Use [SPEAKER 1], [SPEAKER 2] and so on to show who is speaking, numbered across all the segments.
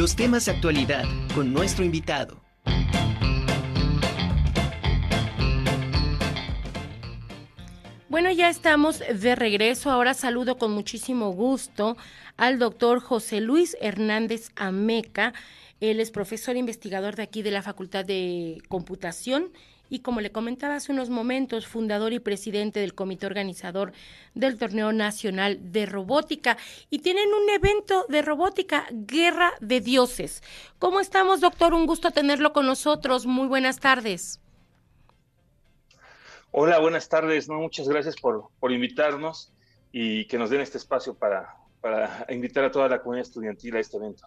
[SPEAKER 1] los temas de actualidad con nuestro invitado.
[SPEAKER 2] Bueno, ya estamos de regreso. Ahora saludo con muchísimo gusto al doctor José Luis Hernández Ameca. Él es profesor investigador de aquí de la Facultad de Computación y como le comentaba hace unos momentos, fundador y presidente del comité organizador del Torneo Nacional de Robótica. Y tienen un evento de robótica, Guerra de Dioses. ¿Cómo estamos, doctor? Un gusto tenerlo con nosotros. Muy buenas tardes.
[SPEAKER 3] Hola, buenas tardes. No, muchas gracias por, por invitarnos y que nos den este espacio para, para invitar a toda la comunidad estudiantil a este evento.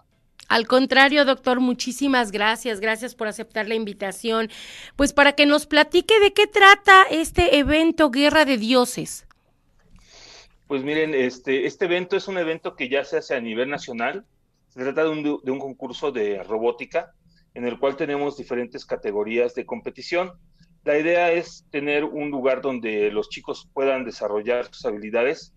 [SPEAKER 2] Al contrario, doctor, muchísimas gracias. Gracias por aceptar la invitación. Pues para que nos platique de qué trata este evento Guerra de Dioses.
[SPEAKER 3] Pues miren, este, este evento es un evento que ya se hace a nivel nacional. Se trata de un, de un concurso de robótica en el cual tenemos diferentes categorías de competición. La idea es tener un lugar donde los chicos puedan desarrollar sus habilidades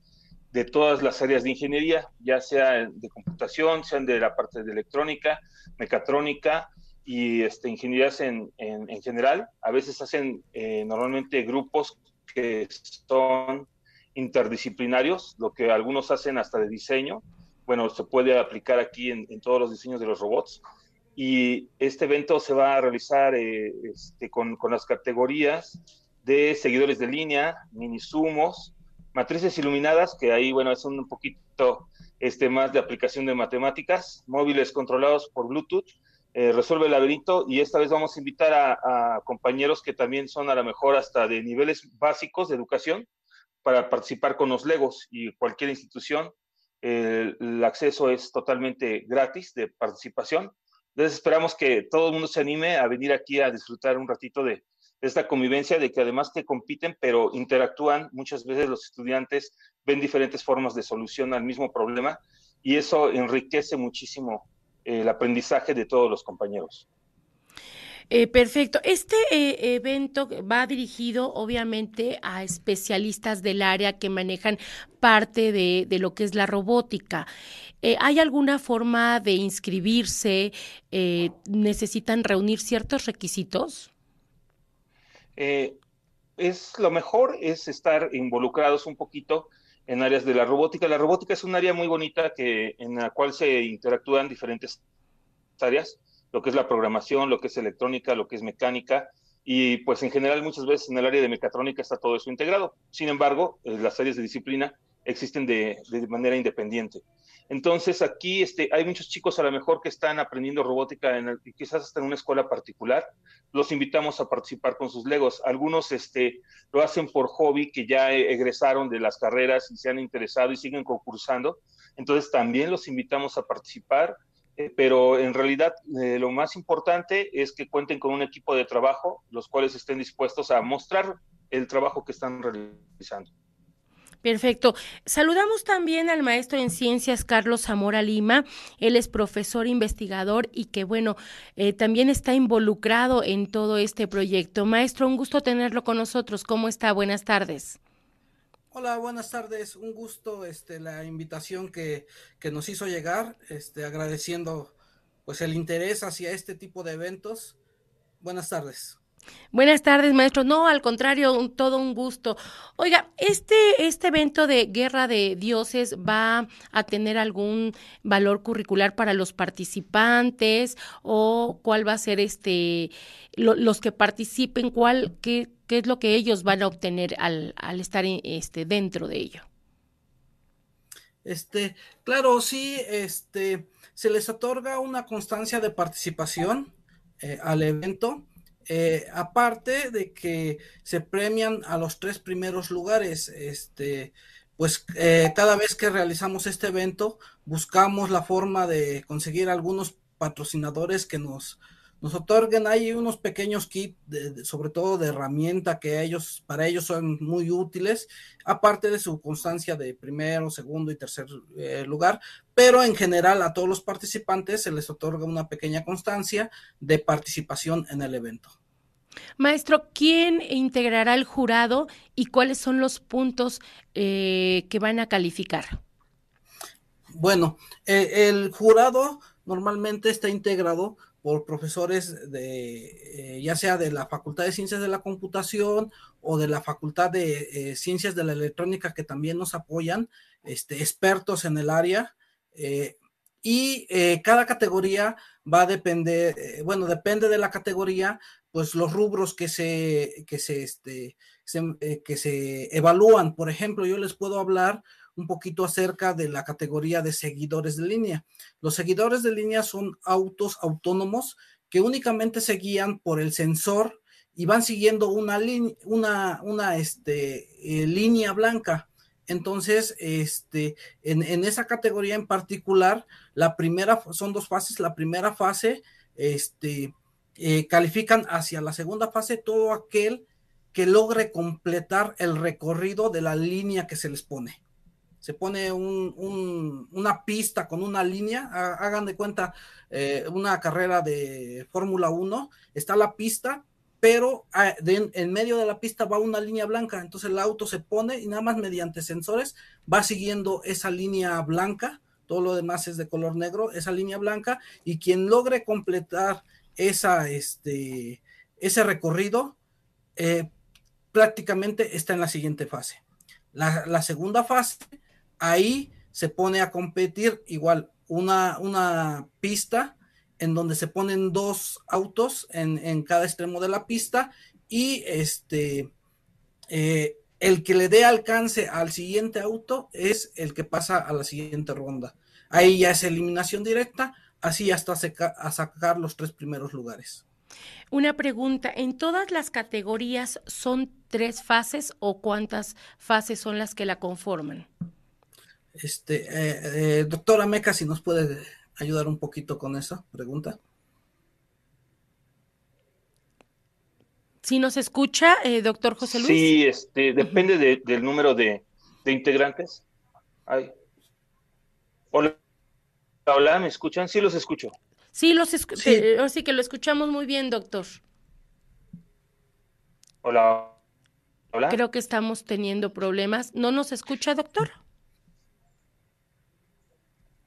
[SPEAKER 3] de todas las áreas de ingeniería, ya sea de computación, sean de la parte de electrónica, mecatrónica y este, ingenierías en, en, general. A veces hacen eh, normalmente grupos que son interdisciplinarios, lo que algunos hacen hasta de diseño. Bueno, se puede aplicar aquí en, todos los diseños de los robots y este evento se va a realizar eh, este, con, con, las categorías de seguidores de línea, mini sumos, matrices iluminadas, que ahí, bueno, es un poquito este, más de aplicación de matemáticas, móviles controlados por Bluetooth, eh, resuelve el laberinto y esta vez vamos a invitar a, a, compañeros que también son a lo mejor hasta de niveles básicos de educación para participar con los Legos y cualquier institución. el, el acceso es totalmente gratis de participación entonces esperamos que todo el mundo se anime a venir aquí a disfrutar un ratito de, esta convivencia, de que además que compiten, pero interactúan. Muchas veces los estudiantes ven diferentes formas de solución al mismo problema y eso enriquece muchísimo el aprendizaje de todos los compañeros.
[SPEAKER 2] Eh, perfecto. Este eh, evento va dirigido obviamente a especialistas del área que manejan parte de, de lo que es la robótica. Eh, ¿Hay alguna forma de inscribirse? ¿Necesitan reunir ciertos requisitos?
[SPEAKER 3] Eh, es lo mejor es estar involucrados un poquito en áreas de la robótica. La robótica es un área muy bonita que, en la cual se interactúan diferentes áreas, lo que es la programación, lo que es electrónica, lo que es mecánica, y pues en general muchas veces en el área de mecatrónica está todo eso integrado. Sin embargo, las áreas de disciplina existen de manera independiente. Entonces aquí este, hay muchos chicos a lo mejor que están aprendiendo robótica, en el, quizás hasta en una escuela particular. Los invitamos a participar con sus legos. Algunos este, lo hacen por hobby, que ya egresaron de las carreras y se han interesado y siguen concursando. Entonces también los invitamos a participar. Eh, pero en realidad eh, lo más importante es que cuenten con un equipo de trabajo, los cuales estén dispuestos a mostrar el trabajo que están realizando.
[SPEAKER 2] Perfecto. Saludamos también al maestro en ciencias Carlos Zamora Lima. Él es profesor investigador y que, bueno, eh, también está involucrado en todo este proyecto. Maestro, un gusto tenerlo con nosotros. ¿Cómo está? Buenas tardes.
[SPEAKER 4] Hola, buenas tardes. Un gusto este, la invitación que, que nos hizo llegar, este, agradeciendo pues el interés hacia este tipo de eventos. Buenas tardes.
[SPEAKER 2] Buenas tardes, maestro. No, al contrario, un, todo un gusto. Oiga, este, este evento de Guerra de Dioses va a tener algún valor curricular para los participantes o cuál va a ser este lo, los que participen, cuál qué, qué es lo que ellos van a obtener al, al estar este dentro de ello.
[SPEAKER 4] Este, claro, sí, este se les otorga una constancia de participación eh, al evento eh, aparte de que se premian a los tres primeros lugares, este, pues eh, cada vez que realizamos este evento buscamos la forma de conseguir algunos patrocinadores que nos, nos otorguen hay unos pequeños kits, de, de, sobre todo de herramienta que ellos, para ellos son muy útiles, aparte de su constancia de primero, segundo y tercer eh, lugar, pero en general a todos los participantes se les otorga una pequeña constancia de participación en el evento.
[SPEAKER 2] Maestro, ¿quién integrará el jurado y cuáles son los puntos eh, que van a calificar?
[SPEAKER 4] Bueno, eh, el jurado normalmente está integrado por profesores de, eh, ya sea de la Facultad de Ciencias de la Computación o de la Facultad de eh, Ciencias de la Electrónica que también nos apoyan, este, expertos en el área. Eh, y cada categoría va a depender, bueno, depende de la categoría, pues los rubros que se, que se, este, que se evalúan. Por ejemplo, yo les puedo hablar un poquito acerca de la categoría de seguidores de línea. Los seguidores de línea son autos autónomos que únicamente se guían por el sensor y van siguiendo una, una, este, eh, línea blanca. Entonces, este, en, esa categoría en particular, la primera, son dos fases. La primera fase, este, eh, califican hacia la segunda fase todo aquel que logre completar el recorrido de la línea que se les pone se pone una pista con una línea, hagan de cuenta eh, una carrera de Fórmula 1, está la pista, pero ah, en medio de la pista va una línea blanca, entonces el auto se pone y nada más mediante sensores va siguiendo esa línea blanca, todo lo demás es de color negro, esa línea blanca, y quien logre completar esa, este, ese recorrido, eh, prácticamente está en la siguiente fase. la segunda fase ahí se pone a competir igual una, una pista en donde se ponen dos autos en, cada extremo de la pista y este eh, el que le dé alcance al siguiente auto es el que pasa a la siguiente ronda. Ahí ya es eliminación directa, así hasta a sacar los tres primeros lugares.
[SPEAKER 2] Una pregunta, ¿en todas las categorías son tres fases o cuántas fases son las que la conforman?
[SPEAKER 4] Este, eh, eh, doctora Meca, si nos puede ayudar un poquito con esa pregunta.
[SPEAKER 2] Si nos escucha, eh, doctor José Luis.
[SPEAKER 3] Sí, este, depende del número de, integrantes. Hola, hola, ¿me escuchan? Sí, los escucho.
[SPEAKER 2] Sí, los sí. sí que lo escuchamos muy bien, doctor.
[SPEAKER 3] Hola, hola.
[SPEAKER 2] Creo que estamos teniendo problemas. ¿No nos escucha, doctor?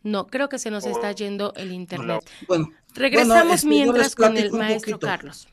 [SPEAKER 2] No, creo que se nos está yendo el internet. Bueno, regresamos este, mientras con el maestro Carlos.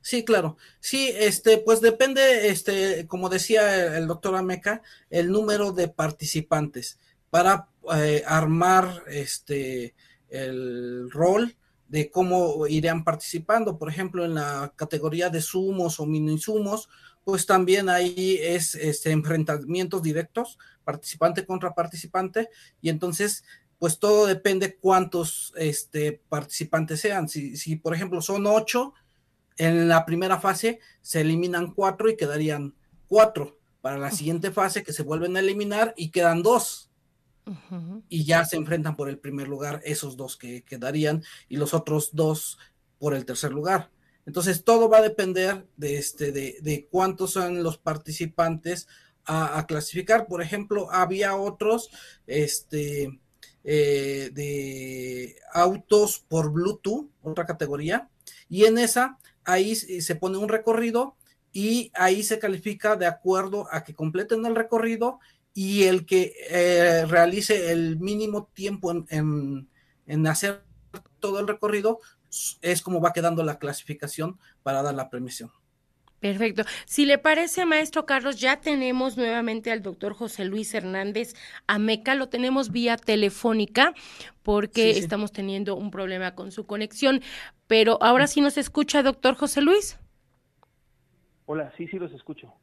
[SPEAKER 4] Sí, claro. Sí, este, pues depende, este, como decía el, doctor Ameca, el número de participantes para eh, armar este el rol de cómo irían participando. Por ejemplo, en la categoría de sumos o mini sumos, pues también ahí es este, enfrentamientos directos, participante contra participante, y entonces pues todo depende cuántos este, participantes sean. Si, si, por ejemplo, son ocho, en la primera fase se eliminan cuatro y quedarían cuatro. Para la siguiente fase que se vuelven a eliminar y quedan dos. Y ya se enfrentan por el primer lugar esos dos que quedarían y los otros dos por el tercer lugar. Entonces todo va a depender de, este, de, de cuántos son los participantes a, a, clasificar. Por ejemplo, había otros, este, eh, de autos por Bluetooth, otra categoría, y en esa ahí se pone un recorrido y ahí se califica de acuerdo a que completen el recorrido y el que eh, realice el mínimo tiempo en, hacer todo el recorrido es como va quedando la clasificación para dar la premisión.
[SPEAKER 2] Perfecto. Si le parece, maestro Carlos, ya tenemos nuevamente al doctor José Luis Hernández Ameca, lo tenemos vía telefónica porque estamos teniendo un problema con su conexión, pero ahora sí nos escucha, doctor José Luis.
[SPEAKER 5] Hola, sí, sí los escucho.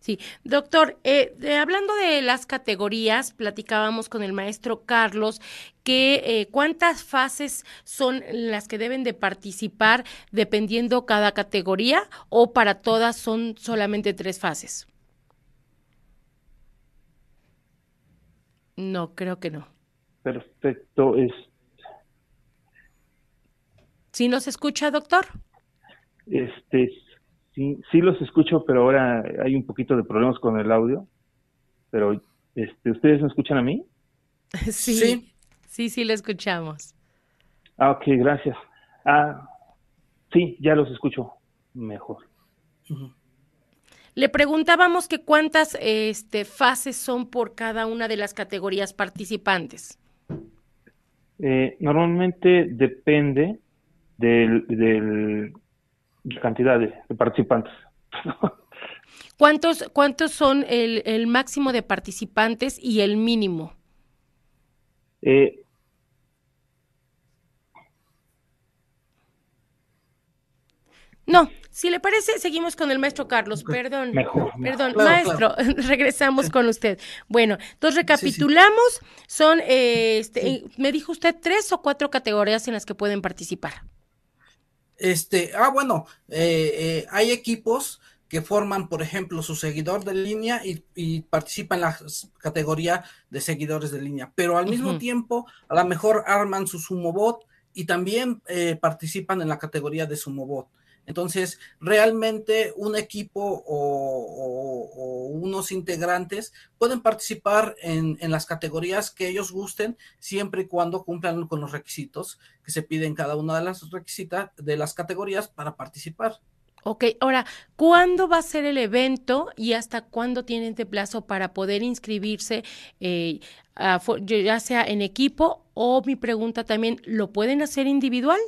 [SPEAKER 2] Sí, doctor, eh, hablando de las categorías, platicábamos con el maestro Carlos que eh, cuántas fases son las que deben de participar dependiendo cada categoría o para todas son solamente tres fases. No, creo que no.
[SPEAKER 5] Perfecto, es.
[SPEAKER 2] ¿Sí nos escucha, doctor?
[SPEAKER 5] Este, Sí, sí los escucho, pero ahora hay un poquito de problemas con el audio. Pero, este, ¿ustedes me escuchan a mí?
[SPEAKER 2] Sí, sí, sí, le escuchamos.
[SPEAKER 5] Ah, ok, gracias. Ah, sí, ya los escucho mejor.
[SPEAKER 2] Le preguntábamos que cuántas este, fases son por cada una de las categorías participantes.
[SPEAKER 5] Eh, normalmente depende de cantidad de, participantes.
[SPEAKER 2] ¿Cuántos, ¿Cuántos son el, el, máximo de participantes y el mínimo?
[SPEAKER 5] Eh,
[SPEAKER 2] no, si le parece, seguimos con el maestro Carlos. Perdón, perdón, maestro, regresamos con usted. Bueno, entonces recapitulamos, son, eh, este, me dijo usted, tres o cuatro categorías en las que pueden participar.
[SPEAKER 4] Este, ah, bueno, eh, eh, hay equipos que forman, por ejemplo, su seguidor de línea y, y participan en la categoría de seguidores de línea, pero al mismo tiempo, a lo mejor arman su sumobot y también participan en la categoría de sumobot. Entonces, realmente un equipo o, unos integrantes pueden participar en, las categorías que ellos gusten, siempre y cuando cumplan con los requisitos que se piden cada una de las requisitas de las categorías para participar.
[SPEAKER 2] Ok, ahora, ¿cuándo va a ser el evento y hasta cuándo tienen de plazo para poder inscribirse, eh, ya sea en equipo o mi pregunta también, ¿lo pueden hacer individual?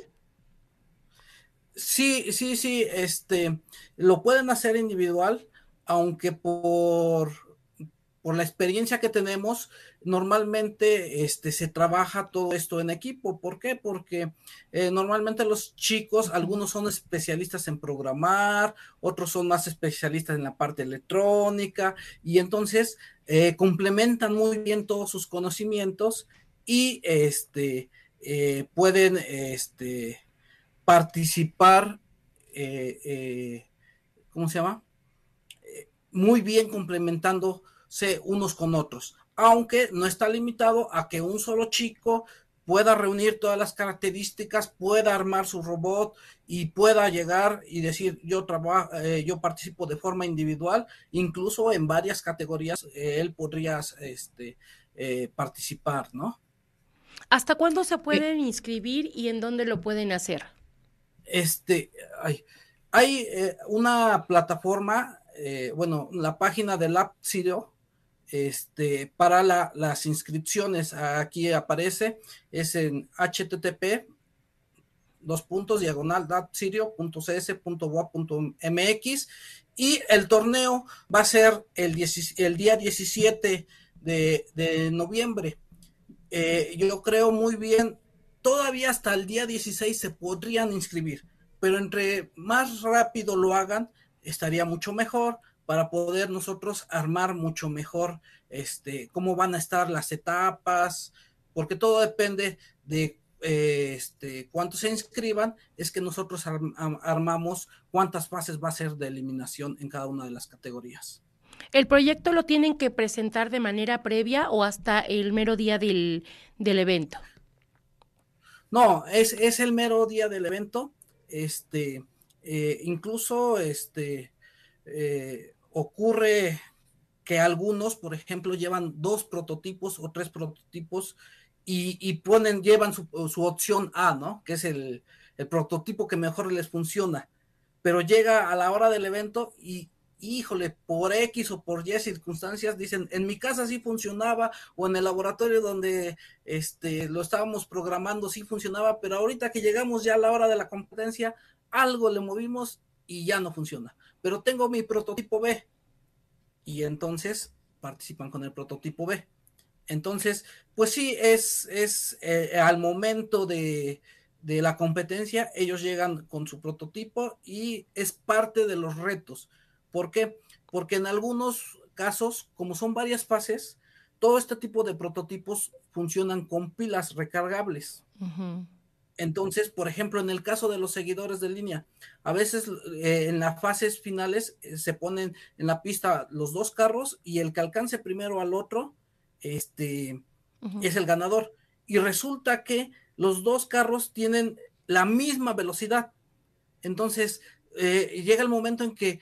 [SPEAKER 4] Sí, sí, sí, este, lo pueden hacer individual, aunque por, por la experiencia que tenemos, normalmente este, se trabaja todo esto en equipo. ¿Por qué? Porque eh, normalmente los chicos, algunos son especialistas en programar, otros son más especialistas en la parte electrónica, y entonces eh, complementan muy bien todos sus conocimientos y este, eh, pueden, este, participar, eh, eh, ¿cómo se llama? Eh, muy bien complementándose unos con otros, aunque no está limitado a que un solo chico pueda reunir todas las características, pueda armar su robot y pueda llegar y decir yo trabajo, yo participo de forma individual, incluso en varias categorías él podría este, participar, ¿no?
[SPEAKER 2] ¿Hasta cuándo se pueden inscribir y en dónde lo pueden hacer?
[SPEAKER 4] Este, hay, eh, una plataforma, eh, bueno, la página del App Sirio, este, para las inscripciones. Aquí aparece, es en http dos puntos diagonal mx y el torneo va a ser el, día 17 de, de noviembre. Eh, yo creo muy bien todavía hasta el día 16 se podrían inscribir, pero entre más rápido lo hagan, estaría mucho mejor para poder nosotros armar mucho mejor este, cómo van a estar las etapas, porque todo depende de eh, este, cuántos se inscriban, es que nosotros armamos cuántas fases va a ser de eliminación en cada una de las categorías.
[SPEAKER 2] ¿El proyecto lo tienen que presentar de manera previa o hasta el mero día del, del evento?
[SPEAKER 4] No, es, es el mero día del evento. Este, eh, incluso este, eh, ocurre que algunos, por ejemplo, llevan dos prototipos o tres prototipos y, ponen, llevan su, su, opción A, ¿no? Que es el, el prototipo que mejor les funciona. Pero llega a la hora del evento y híjole, por X o por Y circunstancias, dicen, en mi casa sí funcionaba, o en el laboratorio donde este, lo estábamos programando sí funcionaba, pero ahorita que llegamos ya a la hora de la competencia, algo le movimos y ya no funciona. Pero tengo mi prototipo B. Y entonces participan con el prototipo B. Entonces, pues sí, es, es eh, al momento de, de la competencia, ellos llegan con su prototipo y es parte de los retos ¿Por qué? Porque en algunos casos, como son varias fases, todo este tipo de prototipos funcionan con pilas recargables. Entonces, por ejemplo, en el caso de los seguidores de línea, a veces eh, en las fases finales eh, se ponen en la pista los dos carros y el que alcance primero al otro este, es el ganador. Y resulta que los dos carros tienen la misma velocidad. Entonces, eh, llega el momento en que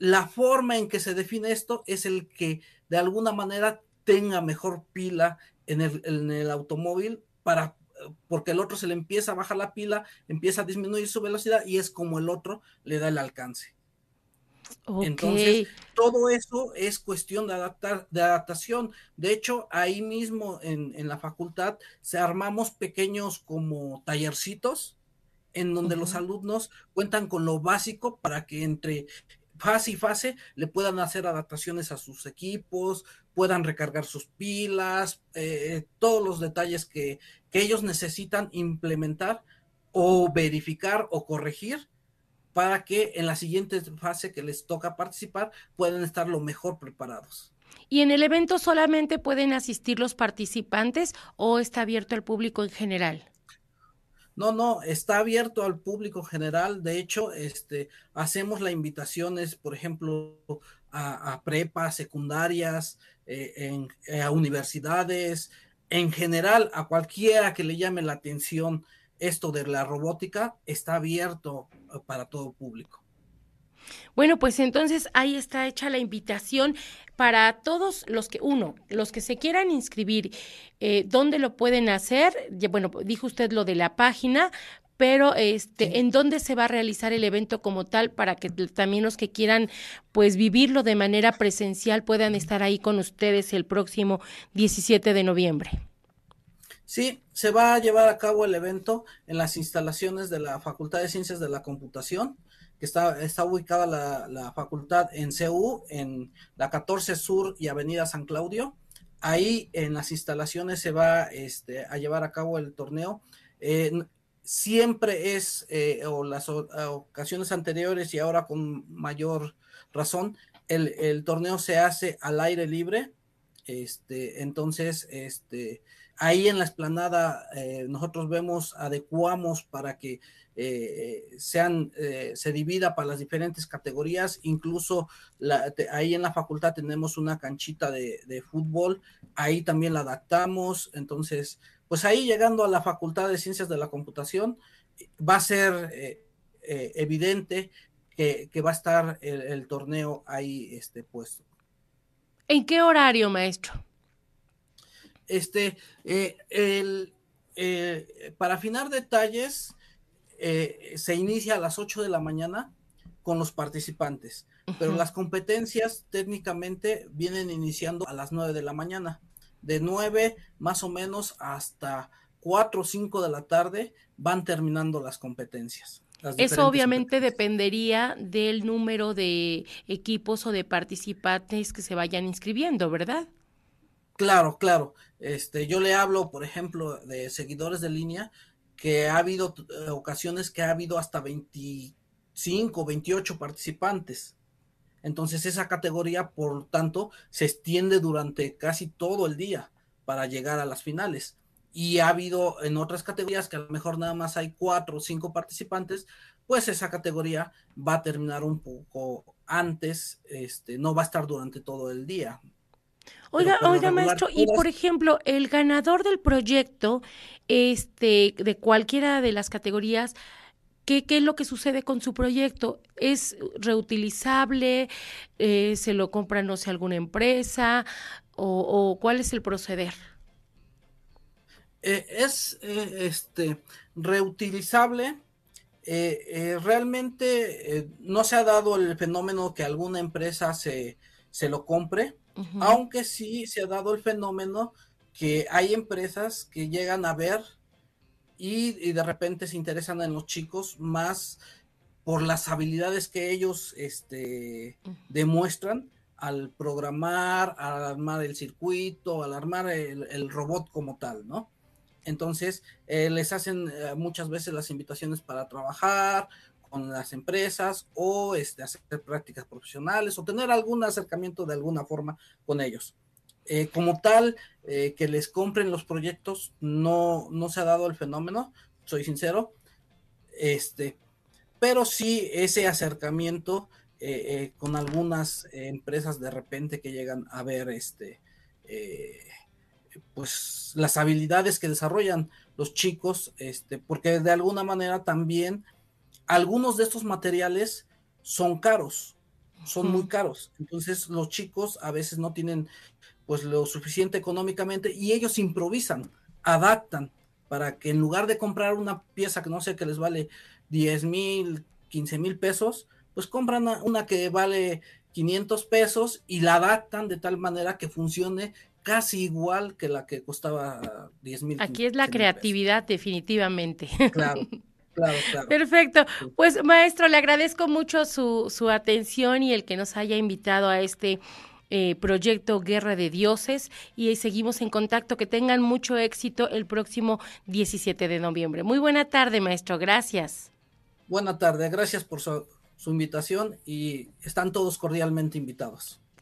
[SPEAKER 4] la forma en que se define esto es el que de alguna manera tenga mejor pila en el, automóvil para porque el otro se le empieza a bajar la pila, empieza a disminuir su velocidad y es como el otro le da el alcance. Entonces, todo eso es cuestión de, adaptar, de adaptación. De hecho, ahí mismo en, la facultad se armamos pequeños como tallercitos en donde los alumnos cuentan con lo básico para que entre fase y fase le puedan hacer adaptaciones a sus equipos, puedan recargar sus pilas, eh, todos los detalles que, que ellos necesitan implementar o verificar o corregir para que en la siguiente fase que les toca participar puedan estar lo mejor preparados.
[SPEAKER 2] ¿Y en el evento solamente pueden asistir los participantes o está abierto al público en general?
[SPEAKER 4] No, no, está abierto al público general. De hecho, este, hacemos las invitaciones, por ejemplo, a, prepas, secundarias, eh, en, eh, a universidades, en general, a cualquiera que le llame la atención esto de la robótica, está abierto eh, para todo público.
[SPEAKER 2] Bueno, pues entonces ahí está hecha la invitación para todos los que, uno, los que se quieran inscribir, eh, ¿dónde lo pueden hacer? Bueno, dijo usted lo de la página, pero este, ¿en dónde se va a realizar el evento como tal para que también los que quieran pues vivirlo de manera presencial puedan estar ahí con ustedes el próximo 17 de noviembre?
[SPEAKER 4] Sí, se va a llevar a cabo el evento en las instalaciones de la Facultad de Ciencias de la Computación, que está, está ubicada la, facultad en CU, en la 14 Sur y Avenida San Claudio. Ahí en las instalaciones se va este, a llevar a cabo el torneo. siempre es, eh, o las ocasiones anteriores y ahora con mayor razón, el, el torneo se hace al aire libre. Este, entonces, este, Ahí en la esplanada eh, nosotros vemos, adecuamos para que eh, sean, eh, se divida para las diferentes categorías, incluso ahí en la facultad tenemos una canchita de, de, fútbol, ahí también la adaptamos, entonces, pues ahí llegando a la Facultad de Ciencias de la Computación, va a ser evidente que, que, va a estar el, el torneo ahí este, puesto.
[SPEAKER 2] ¿En qué horario, maestro?
[SPEAKER 4] Este, eh, el, eh, para afinar detalles, eh, se inicia a las 8 de la mañana con los participantes, pero las competencias técnicamente vienen iniciando a las 9 de la mañana. De 9 más o menos hasta 4 o 5 de la tarde van terminando las competencias.
[SPEAKER 2] Eso obviamente dependería del número de equipos o de participantes que se vayan inscribiendo, ¿verdad?
[SPEAKER 4] Claro, claro. Este, yo le hablo, por ejemplo, de seguidores de línea, que ha habido eh, ocasiones que ha habido hasta 25, 28 participantes. Entonces esa categoría, por tanto, se extiende durante casi todo el día para llegar a las finales. Y ha habido en otras categorías que a lo mejor nada más hay cuatro o cinco participantes, pues esa categoría va a terminar un poco antes, este, no va a estar durante todo el día.
[SPEAKER 2] Oiga, oiga, maestro, y por ejemplo, el ganador del proyecto, este, de cualquiera de las categorías, ¿qué, qué es lo que sucede con su proyecto? ¿Es reutilizable? Eh, ¿Se lo compra, no sé, alguna empresa? ¿O, cuál es el proceder?
[SPEAKER 4] Eh, es eh, este reutilizable. realmente no se ha dado el fenómeno que alguna empresa se, se lo compre aunque sí se ha dado el fenómeno que hay empresas que llegan a ver y, de repente se interesan en los chicos más por las habilidades que ellos este, demuestran al programar, al armar el circuito, al armar el, robot como tal, ¿no? Entonces, eh, les hacen eh, muchas veces las invitaciones para trabajar con las empresas o este, hacer prácticas profesionales o tener algún acercamiento de alguna forma con ellos. Eh, como tal, eh, que les compren los proyectos, no, no se ha dado el fenómeno, soy sincero, este, pero sí ese acercamiento eh, con algunas empresas de repente que llegan a ver este, pues las habilidades que desarrollan los chicos, este, porque de alguna manera también algunos de estos materiales son caros, son muy caros. Entonces los chicos a veces no tienen pues lo suficiente económicamente y ellos improvisan, adaptan para que en lugar de comprar una pieza que no sé que les vale 10 mil, 15 mil pesos, pues compran una que vale 500 pesos y la adaptan de tal manera que funcione casi igual que la que costaba 10 mil.
[SPEAKER 2] Aquí es la creatividad, definitivamente.
[SPEAKER 4] Claro. Claro, claro.
[SPEAKER 2] Perfecto. Pues maestro, le agradezco mucho su, su atención y el que nos haya invitado a este eh, proyecto Guerra de Dioses y seguimos en contacto. Que tengan mucho éxito el próximo 17 de noviembre. Muy buena tarde, maestro. Gracias.
[SPEAKER 4] Buena tarde. Gracias por su, su invitación y están todos cordialmente invitados.